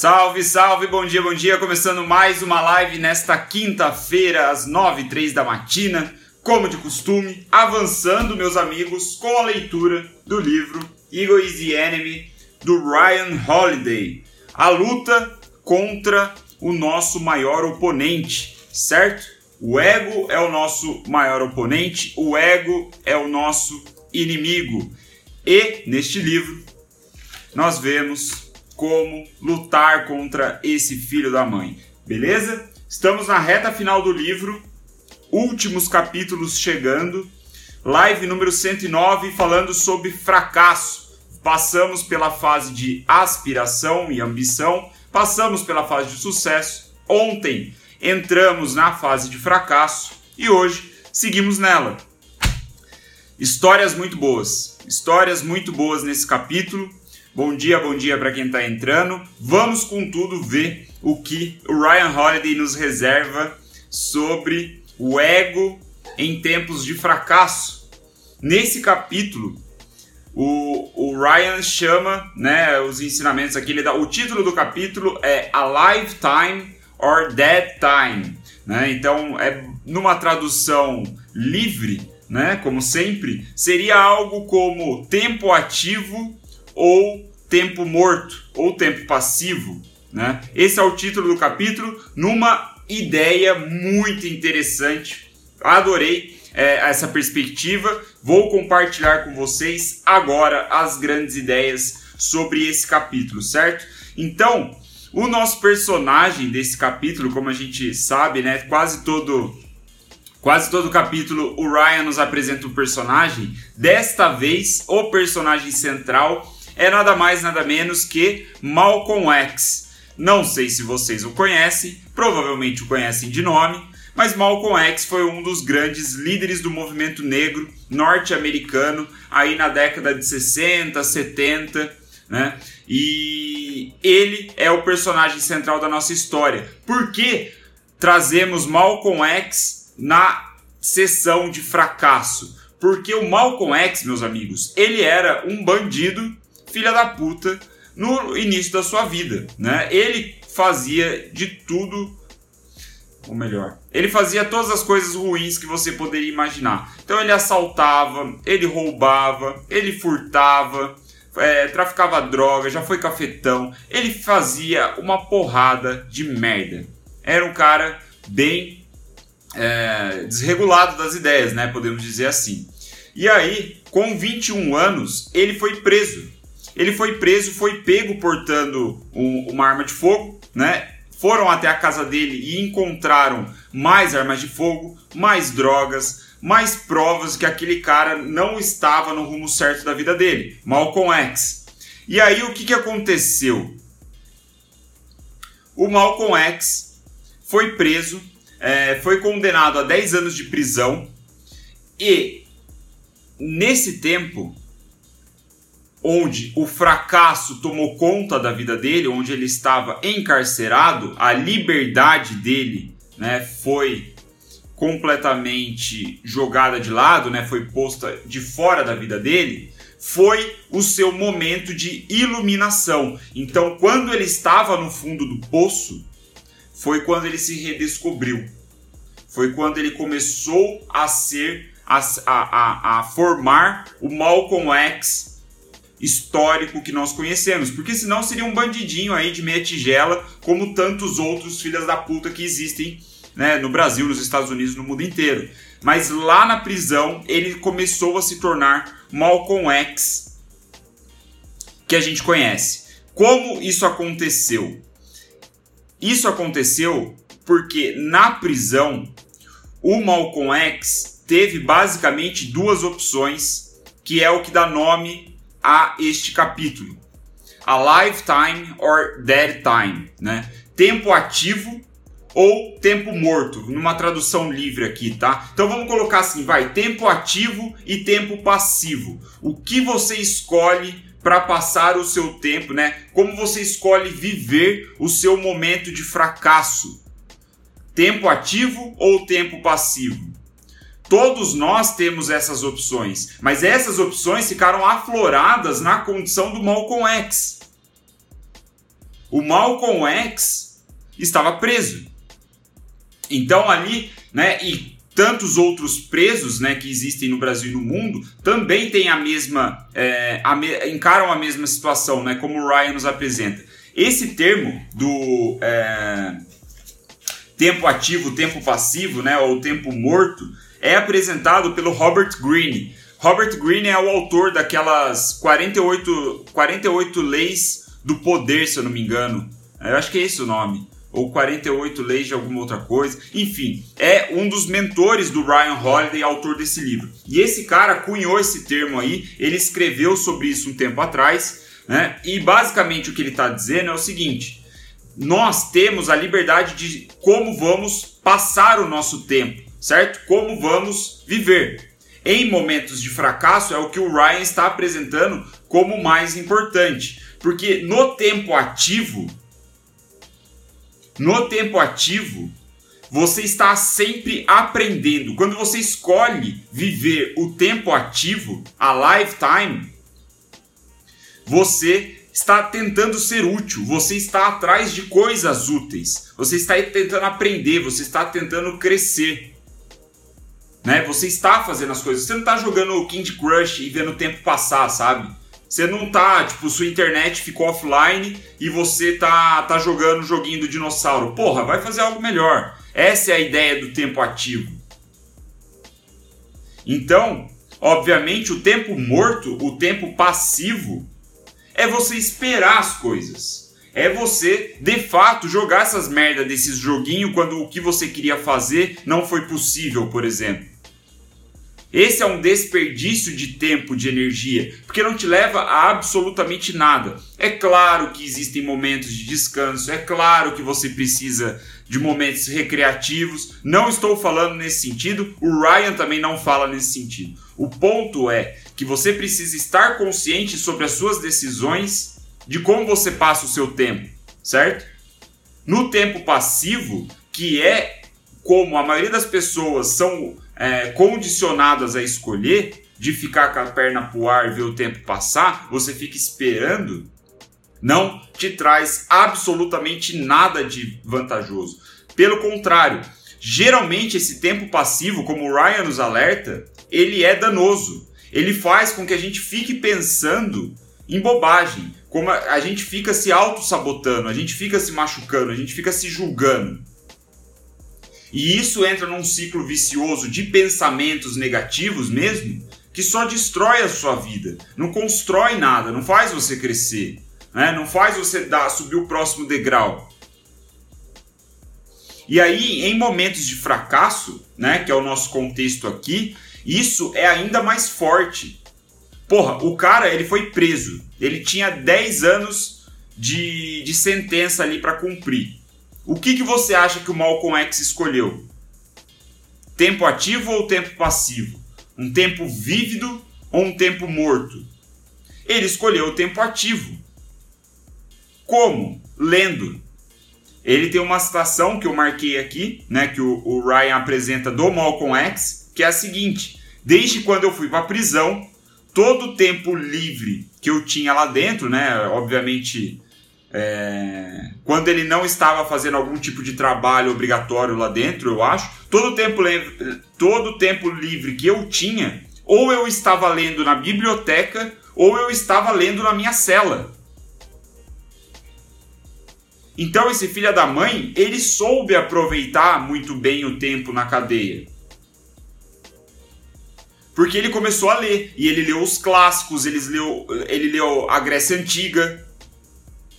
Salve, salve, bom dia, bom dia. Começando mais uma live nesta quinta-feira, às nove e três da matina, como de costume, avançando, meus amigos, com a leitura do livro Ego is the Enemy, do Ryan Holiday. A luta contra o nosso maior oponente, certo? O ego é o nosso maior oponente, o ego é o nosso inimigo. E neste livro nós vemos como lutar contra esse filho da mãe. Beleza? Estamos na reta final do livro, últimos capítulos chegando. Live número 109 falando sobre fracasso. Passamos pela fase de aspiração e ambição, passamos pela fase de sucesso. Ontem entramos na fase de fracasso e hoje seguimos nela. Histórias muito boas, histórias muito boas nesse capítulo. Bom dia, bom dia para quem está entrando. Vamos com tudo ver o que o Ryan Holiday nos reserva sobre o ego em tempos de fracasso. Nesse capítulo, o, o Ryan chama né, os ensinamentos aqui. Ele dá, o título do capítulo é A Lifetime or Dead Time. Né? Então, é numa tradução livre, né, como sempre, seria algo como tempo ativo ou tempo morto ou tempo passivo. Né? Esse é o título do capítulo, numa ideia muito interessante. Adorei é, essa perspectiva. Vou compartilhar com vocês agora as grandes ideias sobre esse capítulo, certo? Então, o nosso personagem desse capítulo, como a gente sabe, né, quase todo Quase todo capítulo o Ryan nos apresenta um personagem. Desta vez, o personagem central é nada mais nada menos que Malcolm X. Não sei se vocês o conhecem, provavelmente o conhecem de nome, mas Malcolm X foi um dos grandes líderes do movimento negro norte-americano aí na década de 60, 70, né? E ele é o personagem central da nossa história. Por que trazemos Malcolm X na sessão de fracasso. Porque o Malcolm X, meus amigos, ele era um bandido, filha da puta, no início da sua vida, né? Ele fazia de tudo, ou melhor, ele fazia todas as coisas ruins que você poderia imaginar. Então ele assaltava, ele roubava, ele furtava, é, traficava droga, já foi cafetão, ele fazia uma porrada de merda. Era um cara bem é, desregulado das ideias, né? Podemos dizer assim. E aí, com 21 anos, ele foi preso. Ele foi preso, foi pego portando um, uma arma de fogo, né? Foram até a casa dele e encontraram mais armas de fogo, mais drogas, mais provas que aquele cara não estava no rumo certo da vida dele, Malcolm X. E aí o que, que aconteceu? O Malcolm X foi preso é, foi condenado a 10 anos de prisão e nesse tempo onde o fracasso tomou conta da vida dele, onde ele estava encarcerado, a liberdade dele, né, foi completamente jogada de lado, né, foi posta de fora da vida dele, foi o seu momento de iluminação. Então, quando ele estava no fundo do poço, foi quando ele se redescobriu. Foi quando ele começou a ser, a, a, a, formar o Malcolm X histórico que nós conhecemos. Porque senão seria um bandidinho aí de meia tigela, como tantos outros filhas da puta que existem né, no Brasil, nos Estados Unidos, no mundo inteiro. Mas lá na prisão ele começou a se tornar Malcolm X que a gente conhece. Como isso aconteceu? Isso aconteceu porque na prisão o Malcolm X teve basicamente duas opções, que é o que dá nome a este capítulo: a lifetime or dead time, né? Tempo ativo ou tempo morto, numa tradução livre aqui, tá? Então vamos colocar assim, vai, tempo ativo e tempo passivo. O que você escolhe para passar o seu tempo, né? Como você escolhe viver o seu momento de fracasso? Tempo ativo ou tempo passivo? Todos nós temos essas opções, mas essas opções ficaram afloradas na condição do Malcolm X. o Malcolm X estava preso. Então ali, né, e tantos outros presos, né, que existem no Brasil e no mundo, também têm a mesma, é, a me, encaram a mesma situação, né, como o Ryan nos apresenta. Esse termo do é, tempo ativo, tempo passivo, né, ou tempo morto, é apresentado pelo Robert Greene. Robert Greene é o autor daquelas 48, 48 leis do poder, se eu não me engano. Eu acho que é esse o nome. Ou 48 leis de alguma outra coisa. Enfim, é um dos mentores do Ryan Holiday, autor desse livro. E esse cara cunhou esse termo aí, ele escreveu sobre isso um tempo atrás, né? E basicamente o que ele está dizendo é o seguinte: nós temos a liberdade de como vamos passar o nosso tempo, certo? Como vamos viver em momentos de fracasso é o que o Ryan está apresentando como mais importante. Porque no tempo ativo, no tempo ativo, você está sempre aprendendo. Quando você escolhe viver o tempo ativo, a lifetime, você está tentando ser útil, você está atrás de coisas úteis, você está tentando aprender, você está tentando crescer. Né? Você está fazendo as coisas. Você não está jogando Candy Crush e vendo o tempo passar, sabe? Você não tá, tipo, sua internet ficou offline e você tá, tá jogando o joguinho do dinossauro. Porra, vai fazer algo melhor. Essa é a ideia do tempo ativo. Então, obviamente, o tempo morto, o tempo passivo, é você esperar as coisas. É você, de fato, jogar essas merda desses joguinhos quando o que você queria fazer não foi possível, por exemplo. Esse é um desperdício de tempo, de energia, porque não te leva a absolutamente nada. É claro que existem momentos de descanso, é claro que você precisa de momentos recreativos. Não estou falando nesse sentido, o Ryan também não fala nesse sentido. O ponto é que você precisa estar consciente sobre as suas decisões, de como você passa o seu tempo, certo? No tempo passivo, que é como a maioria das pessoas são é, condicionadas a escolher, de ficar com a perna pro ar e ver o tempo passar, você fica esperando, não te traz absolutamente nada de vantajoso. Pelo contrário, geralmente esse tempo passivo, como o Ryan nos alerta, ele é danoso. Ele faz com que a gente fique pensando em bobagem, como a gente fica se auto-sabotando, a gente fica se machucando, a gente fica se julgando. E isso entra num ciclo vicioso de pensamentos negativos mesmo, que só destrói a sua vida, não constrói nada, não faz você crescer, né? não faz você dar, subir o próximo degrau. E aí, em momentos de fracasso, né, que é o nosso contexto aqui, isso é ainda mais forte. Porra, o cara ele foi preso, ele tinha 10 anos de, de sentença ali para cumprir. O que, que você acha que o Malcolm X escolheu? Tempo ativo ou tempo passivo? Um tempo vívido ou um tempo morto? Ele escolheu o tempo ativo. Como? Lendo. Ele tem uma citação que eu marquei aqui, né, que o, o Ryan apresenta do Malcolm X, que é a seguinte: Desde quando eu fui para a prisão, todo o tempo livre que eu tinha lá dentro, né, obviamente é, quando ele não estava fazendo algum tipo de trabalho obrigatório lá dentro, eu acho, todo o tempo, todo o tempo livre que eu tinha, ou eu estava lendo na biblioteca, ou eu estava lendo na minha cela. Então esse filho da mãe, ele soube aproveitar muito bem o tempo na cadeia. Porque ele começou a ler, e ele leu os clássicos, ele leu, ele leu a Grécia Antiga,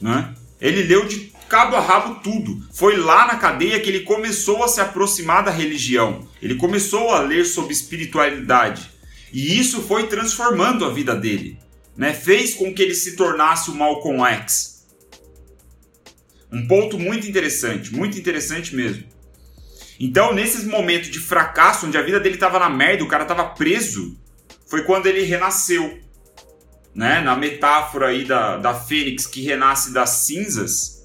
né? Ele leu de cabo a rabo tudo. Foi lá na cadeia que ele começou a se aproximar da religião. Ele começou a ler sobre espiritualidade. E isso foi transformando a vida dele. Né? Fez com que ele se tornasse o Malcolm X. Um ponto muito interessante, muito interessante mesmo. Então, nesses momentos de fracasso, onde a vida dele estava na merda, o cara estava preso, foi quando ele renasceu né, na metáfora aí da, da fênix que renasce das cinzas,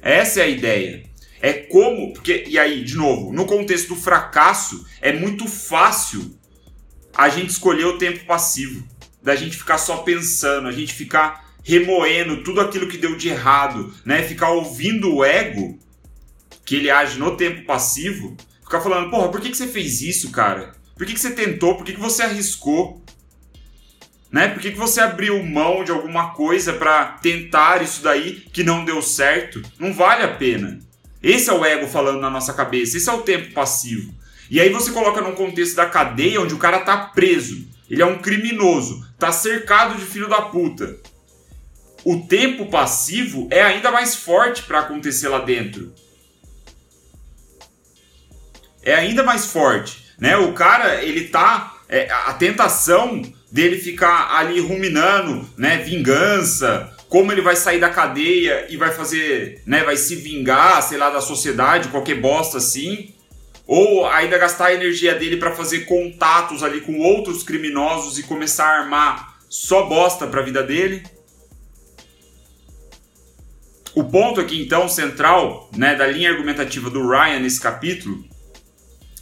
essa é a ideia. É como, porque, e aí, de novo, no contexto do fracasso, é muito fácil a gente escolher o tempo passivo, da gente ficar só pensando, a gente ficar remoendo tudo aquilo que deu de errado, né? Ficar ouvindo o ego, que ele age no tempo passivo, ficar falando, porra, por que, que você fez isso, cara? Por que, que você tentou? Por que, que você arriscou? Né? Por que, que você abriu mão de alguma coisa para tentar isso daí que não deu certo? Não vale a pena. Esse é o ego falando na nossa cabeça, esse é o tempo passivo. E aí você coloca num contexto da cadeia onde o cara tá preso, ele é um criminoso, tá cercado de filho da puta. O tempo passivo é ainda mais forte para acontecer lá dentro. É ainda mais forte, né? O cara, ele tá é, a tentação dele ficar ali ruminando, né, vingança, como ele vai sair da cadeia e vai fazer, né, vai se vingar, sei lá, da sociedade, qualquer bosta assim, ou ainda gastar a energia dele para fazer contatos ali com outros criminosos e começar a armar só bosta para a vida dele. O ponto aqui então central, né, da linha argumentativa do Ryan nesse capítulo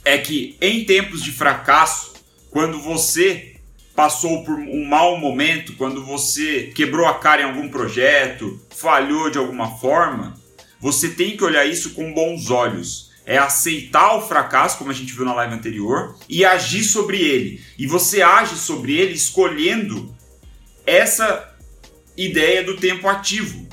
é que em tempos de fracasso, quando você passou por um mau momento, quando você quebrou a cara em algum projeto, falhou de alguma forma, você tem que olhar isso com bons olhos. É aceitar o fracasso, como a gente viu na live anterior, e agir sobre ele. E você age sobre ele escolhendo essa ideia do tempo ativo.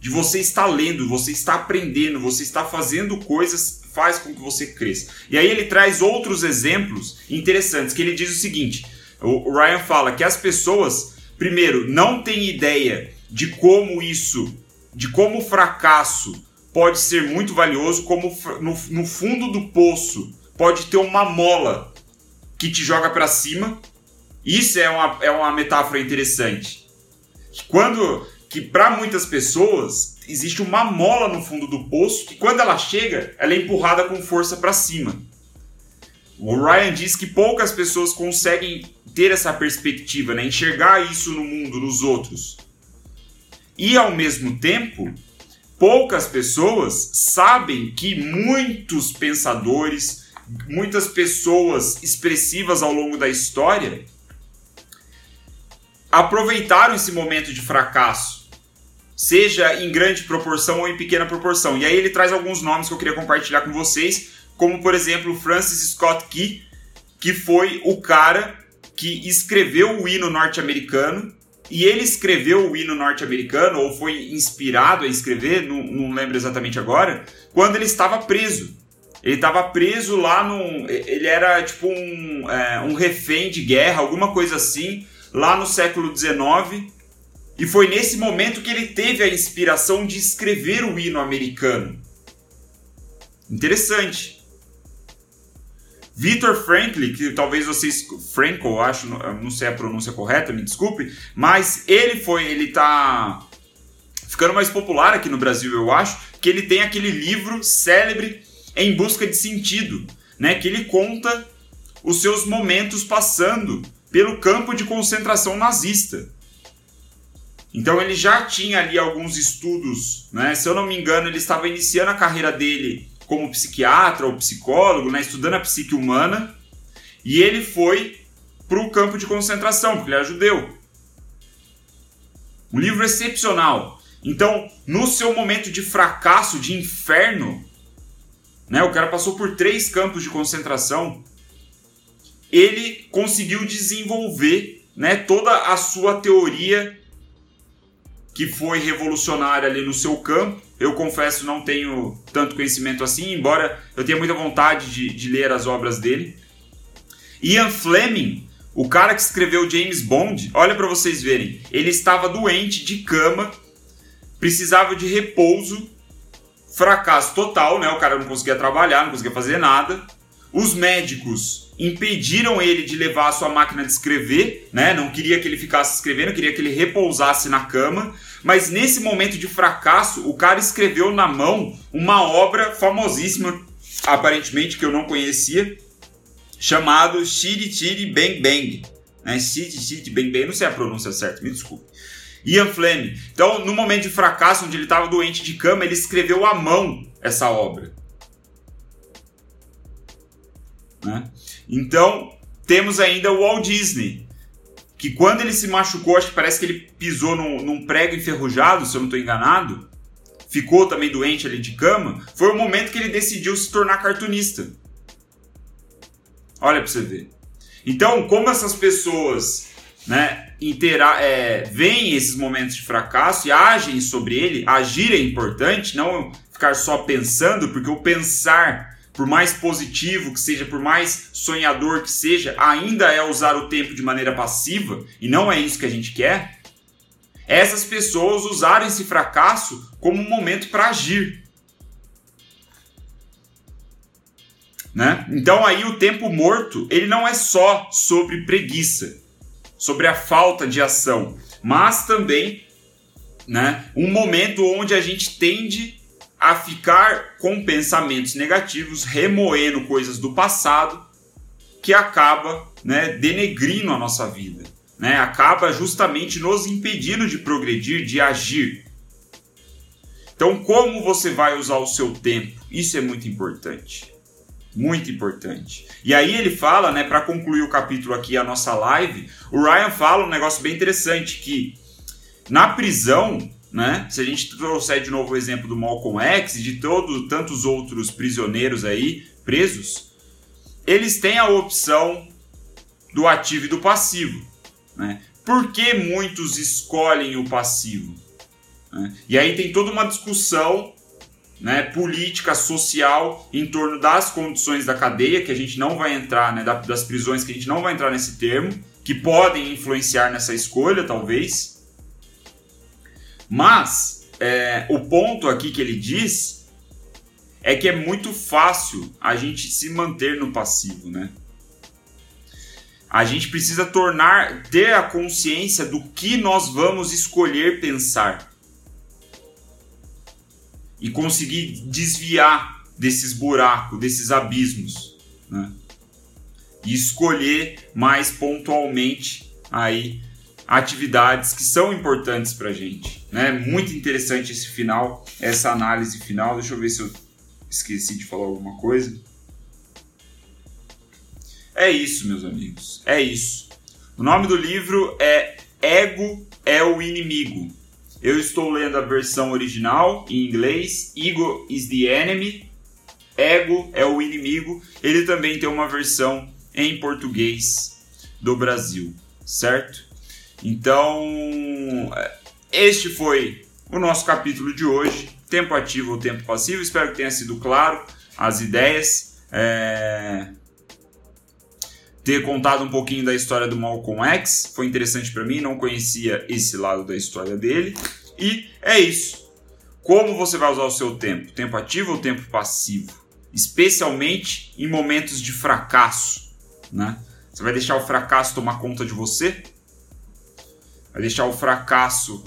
De você estar lendo, você está aprendendo, você está fazendo coisas, faz com que você cresça. E aí ele traz outros exemplos interessantes, que ele diz o seguinte: o Ryan fala que as pessoas, primeiro, não têm ideia de como isso, de como o fracasso pode ser muito valioso, como no, no fundo do poço pode ter uma mola que te joga para cima. Isso é uma, é uma metáfora interessante. Quando que para muitas pessoas existe uma mola no fundo do poço que quando ela chega, ela é empurrada com força para cima. O Ryan diz que poucas pessoas conseguem ter essa perspectiva, né? enxergar isso no mundo, nos outros. E ao mesmo tempo, poucas pessoas sabem que muitos pensadores, muitas pessoas expressivas ao longo da história aproveitaram esse momento de fracasso, seja em grande proporção ou em pequena proporção. E aí ele traz alguns nomes que eu queria compartilhar com vocês como por exemplo Francis Scott Key, que foi o cara que escreveu o hino norte-americano. E ele escreveu o hino norte-americano, ou foi inspirado a escrever, não, não lembro exatamente agora, quando ele estava preso. Ele estava preso lá num. Ele era tipo um, é, um refém de guerra, alguma coisa assim, lá no século XIX. E foi nesse momento que ele teve a inspiração de escrever o hino americano. Interessante. Victor Franklin, que talvez vocês. Frankel, acho, não sei a pronúncia correta, me desculpe, mas ele foi. Ele tá ficando mais popular aqui no Brasil, eu acho, que ele tem aquele livro célebre Em Busca de Sentido, né? Que ele conta os seus momentos passando pelo campo de concentração nazista. Então ele já tinha ali alguns estudos, né? Se eu não me engano, ele estava iniciando a carreira dele como psiquiatra ou psicólogo, né, estudando a psique humana, e ele foi para o campo de concentração, porque ele era judeu. Um livro excepcional. Então, no seu momento de fracasso, de inferno, né, o cara passou por três campos de concentração, ele conseguiu desenvolver né, toda a sua teoria que foi revolucionária ali no seu campo eu confesso não tenho tanto conhecimento assim, embora eu tenha muita vontade de, de ler as obras dele. Ian Fleming, o cara que escreveu James Bond, olha para vocês verem, ele estava doente de cama, precisava de repouso, fracasso total, né? O cara não conseguia trabalhar, não conseguia fazer nada. Os médicos impediram ele de levar a sua máquina de escrever, né? Não queria que ele ficasse escrevendo, queria que ele repousasse na cama. Mas nesse momento de fracasso, o cara escreveu na mão uma obra famosíssima, aparentemente que eu não conhecia, chamado Chiri Chiri Bang Bang. Né? Chiri Bang Bang, não sei a pronúncia certa, me desculpe. Ian Fleming. Então, no momento de fracasso, onde ele estava doente de cama, ele escreveu à mão essa obra. Então, temos ainda o Walt Disney, que quando ele se machucou, acho que parece que ele pisou num, num prego enferrujado, se eu não estou enganado, ficou também doente ali de cama, foi o momento que ele decidiu se tornar cartunista. Olha para você ver. Então, como essas pessoas né, intera é, veem esses momentos de fracasso e agem sobre ele, agir é importante, não ficar só pensando, porque o pensar, por mais positivo que seja, por mais sonhador que seja, ainda é usar o tempo de maneira passiva, e não é isso que a gente quer. Essas pessoas usaram esse fracasso como um momento para agir. Né? Então aí o tempo morto, ele não é só sobre preguiça, sobre a falta de ação, mas também né, um momento onde a gente tende a ficar com pensamentos negativos, remoendo coisas do passado, que acaba né, denegrindo a nossa vida, né, acaba justamente nos impedindo de progredir, de agir. Então, como você vai usar o seu tempo? Isso é muito importante. Muito importante. E aí ele fala, né, para concluir o capítulo aqui, a nossa live, o Ryan fala um negócio bem interessante que na prisão, né, se a gente trouxer de novo o exemplo do Malcolm X e de todos tantos outros prisioneiros aí presos, eles têm a opção do ativo e do passivo, né? Por que muitos escolhem o passivo? Né? E aí tem toda uma discussão né, política, social, em torno das condições da cadeia, que a gente não vai entrar, né, das prisões, que a gente não vai entrar nesse termo, que podem influenciar nessa escolha, talvez. Mas é, o ponto aqui que ele diz é que é muito fácil a gente se manter no passivo, né? A gente precisa tornar, ter a consciência do que nós vamos escolher pensar e conseguir desviar desses buracos, desses abismos, né? E escolher mais pontualmente aí atividades que são importantes para gente, né? Muito interessante esse final, essa análise final. Deixa eu ver se eu esqueci de falar alguma coisa. É isso, meus amigos. É isso. O nome do livro é Ego é o Inimigo eu estou lendo a versão original em inglês, Ego is the enemy, ego é o inimigo. Ele também tem uma versão em português do Brasil, certo? Então, este foi o nosso capítulo de hoje. Tempo ativo ou tempo passivo. Espero que tenha sido claro as ideias. É... Ter contado um pouquinho da história do Malcolm X foi interessante para mim, não conhecia esse lado da história dele. E é isso. Como você vai usar o seu tempo? Tempo ativo ou tempo passivo? Especialmente em momentos de fracasso, né? Você vai deixar o fracasso tomar conta de você? Vai deixar o fracasso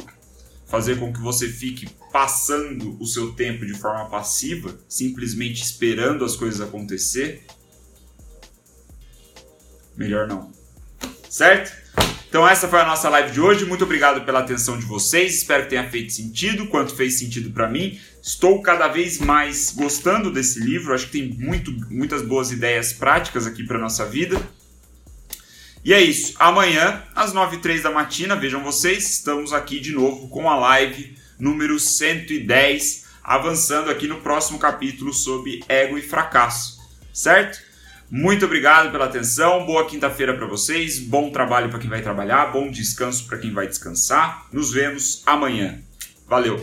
fazer com que você fique passando o seu tempo de forma passiva, simplesmente esperando as coisas acontecer? melhor não. Certo? Então essa foi a nossa live de hoje. Muito obrigado pela atenção de vocês. Espero que tenha feito sentido, quanto fez sentido para mim. Estou cada vez mais gostando desse livro. Acho que tem muito, muitas boas ideias práticas aqui para nossa vida. E é isso. Amanhã, às 9h03 da matina, vejam vocês, estamos aqui de novo com a live número 110, avançando aqui no próximo capítulo sobre ego e fracasso. Certo? Muito obrigado pela atenção. Boa quinta-feira para vocês. Bom trabalho para quem vai trabalhar. Bom descanso para quem vai descansar. Nos vemos amanhã. Valeu!